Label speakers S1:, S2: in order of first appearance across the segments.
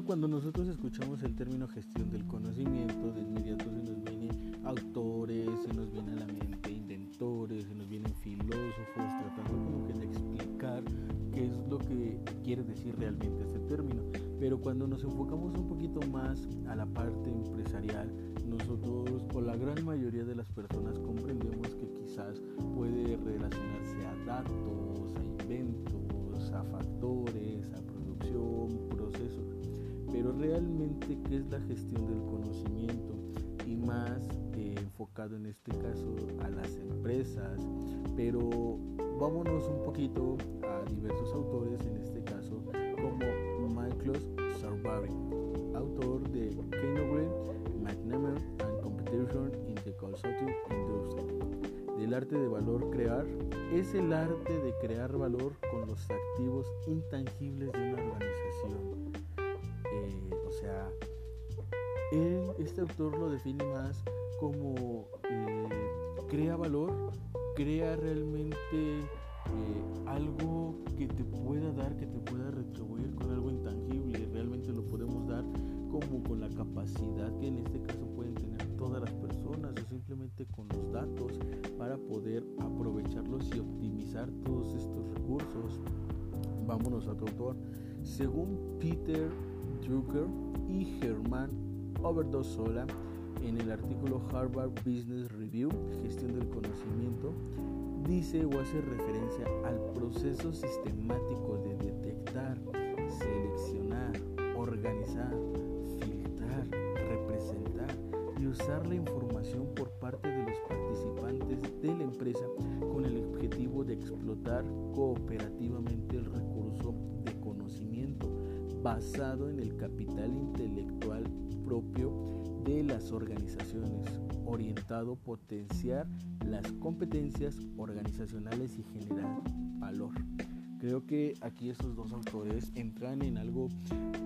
S1: cuando nosotros escuchamos el término gestión del conocimiento, de inmediato se nos vienen autores, se nos viene a la mente inventores, se nos vienen filósofos tratando como que de explicar qué es lo que quiere decir realmente este término. Pero cuando nos enfocamos un poquito más a la parte empresarial, nosotros o la gran mayoría de las personas comprendemos que quizás puede relacionarse a datos, a inventos, a factores, a producción, procesos. Pero realmente, ¿qué es la gestión del conocimiento? Y más eh, enfocado en este caso a las empresas. Pero vámonos un poquito a diversos autores, en este caso como Michael Sarvari, autor de Kenogren, McNamara and Competition in the Consulting Industry. Del arte de valor crear es el arte de crear valor con los activos intangibles de una organización. Eh, o sea, él, este autor lo define más como eh, crea valor crea realmente eh, algo que te pueda dar, que te pueda retribuir con algo intangible. Realmente lo podemos dar como con la capacidad que en este caso pueden tener todas las personas o simplemente con los datos para poder aprovecharlos y optimizar todos estos recursos. Vámonos a otro autor. Según Peter Drucker y Germán Overdosola, en el artículo Harvard Business Review, Gestión del Conocimiento, dice o hace referencia al proceso sistemático de detectar, seleccionar, organizar, filtrar, representar y usar la información por parte de los participantes de la empresa con el objetivo de explotar cooperativamente el recurso de conocimiento basado en organizaciones, orientado a potenciar las competencias organizacionales y generar valor. Creo que aquí estos dos autores entran en algo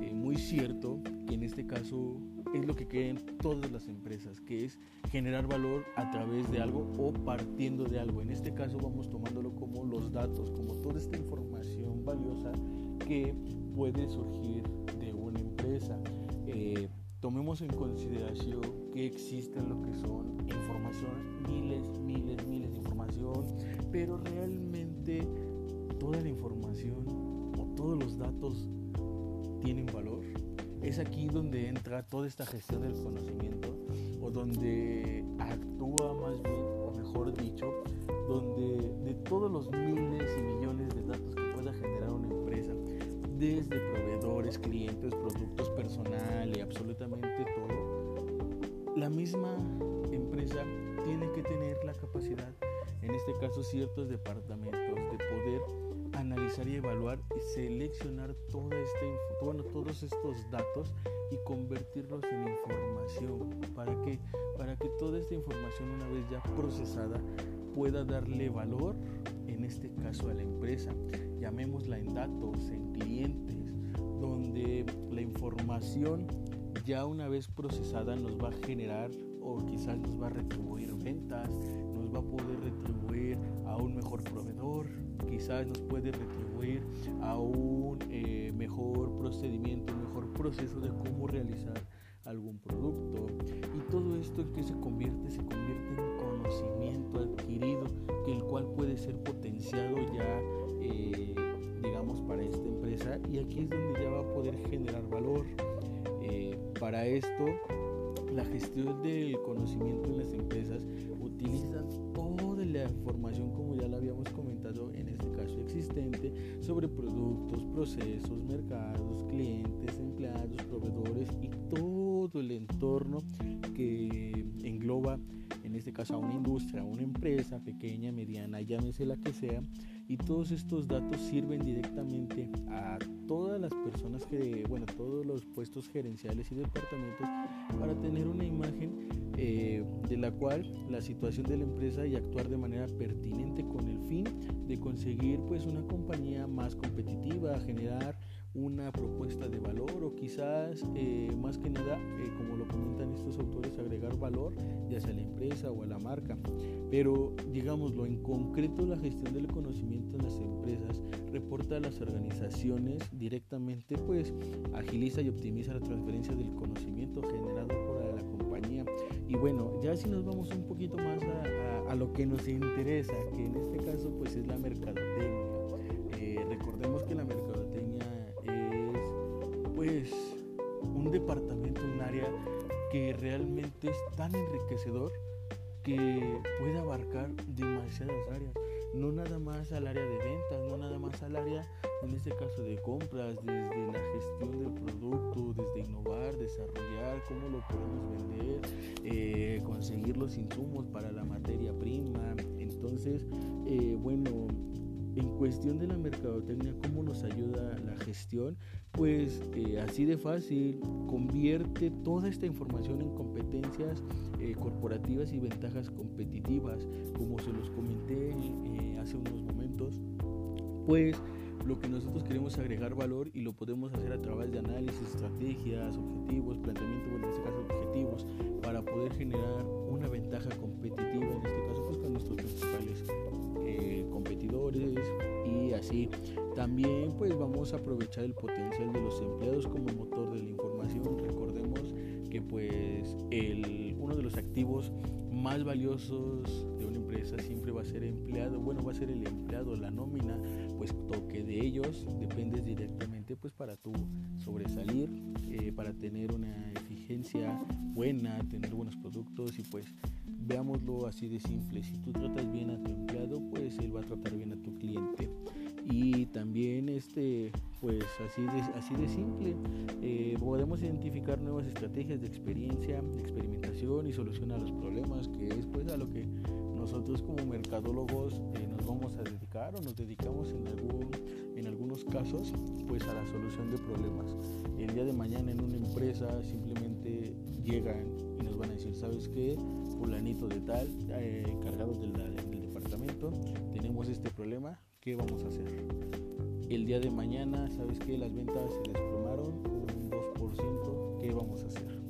S1: eh, muy cierto, que en este caso es lo que quieren todas las empresas, que es generar valor a través de algo o partiendo de algo. En este caso vamos tomándolo como los datos, como toda esta información valiosa que puede surgir de una empresa. Eh, tomemos en consideración que existen lo que son información, miles, miles, miles de información, pero realmente toda la información o todos los datos tienen valor. Es aquí donde entra toda esta gestión del conocimiento o donde actúa más bien, o mejor dicho, donde de todos los miles y millones de datos que pueda generar una empresa, desde proveedores, clientes, productos personales, la misma empresa tiene que tener la capacidad, en este caso ciertos departamentos, de poder analizar y evaluar y seleccionar toda esta, bueno, todos estos datos y convertirlos en información. Para que para que toda esta información una vez ya procesada pueda darle valor en este caso a la empresa. Llamémosla en datos en clientes donde la información ya una vez procesada nos va a generar o quizás nos va a retribuir ventas nos va a poder retribuir a un mejor proveedor quizás nos puede retribuir a un eh, mejor procedimiento, un mejor proceso de cómo realizar algún producto. Y todo esto en que se convierte, se convierte en conocimiento adquirido, que el cual puede ser potenciado ya, eh, digamos, para esta empresa. Y aquí es donde ya va a poder generar valor. Para esto, la gestión del conocimiento en las empresas utilizan toda la información, como ya la habíamos comentado en este caso existente, sobre productos, procesos, mercados, clientes, empleados, proveedores y todo el entorno que engloba en este caso a una industria, a una empresa pequeña, mediana, llámese la que sea, y todos estos datos sirven directamente a todas las personas que, bueno, todos los puestos gerenciales y departamentos para tener una imagen eh, de la cual la situación de la empresa y actuar de manera pertinente con el fin de conseguir pues una compañía más competitiva, generar una propuesta de valor o quizás eh, más que nada, eh, como lo comentan estos autores, agregar valor ya sea a la empresa o a la marca. Pero digámoslo, en concreto la gestión del conocimiento en las empresas reporta a las organizaciones directamente, pues agiliza y optimiza la transferencia del conocimiento generado por la compañía. Y bueno, ya si nos vamos un poquito más a, lo que nos interesa, que en este caso pues es la mercadotecnia. Eh, recordemos que la mercadotecnia departamento, un área que realmente es tan enriquecedor que puede abarcar demasiadas áreas, no nada más al área de ventas, no nada más al área, en este caso, de compras, desde la gestión del producto, desde innovar, desarrollar, cómo lo podemos vender, eh, conseguir los insumos para la materia prima. Entonces, eh, bueno, en cuestión de la mercadotecnia, ¿cómo nos ayuda la gestión? Pues eh, así de fácil, convierte toda esta información en competencias eh, corporativas y ventajas competitivas, como se los comenté eh, hace unos momentos. Pues lo que nosotros queremos agregar valor y lo podemos hacer a través de análisis, estrategias, objetivos, planteamiento, bueno, en este caso objetivos, para poder generar una ventaja competitiva, en este caso pues con nuestros principales y así. También pues vamos a aprovechar el potencial de los empleados como motor de la información. Recordemos que pues el, uno de los activos más valiosos de una empresa siempre va a ser empleado, bueno va a ser el empleado, la nómina, pues que de ellos dependes directamente pues para tú sobresalir, eh, para tener una eficiencia buena, tener buenos productos y pues veámoslo así de simple, si tú tratas bien a tu empleado, pues él va a tratar bien a tu cliente. Y también este, pues así de, así de simple, eh, podemos identificar nuevas estrategias de experiencia, experimentación y solución a los problemas, que es pues a lo que nosotros como mercadólogos eh, nos vamos a dedicar o nos dedicamos en, algún, en algunos casos pues a la solución de problemas. El día de mañana en una empresa simplemente llegan y nos van a decir, ¿sabes qué? fulanito de tal, eh, encargado del departamento, tenemos este problema, ¿qué vamos a hacer? El día de mañana, ¿sabes qué? Las ventas se desplomaron un 2%, ¿qué vamos a hacer?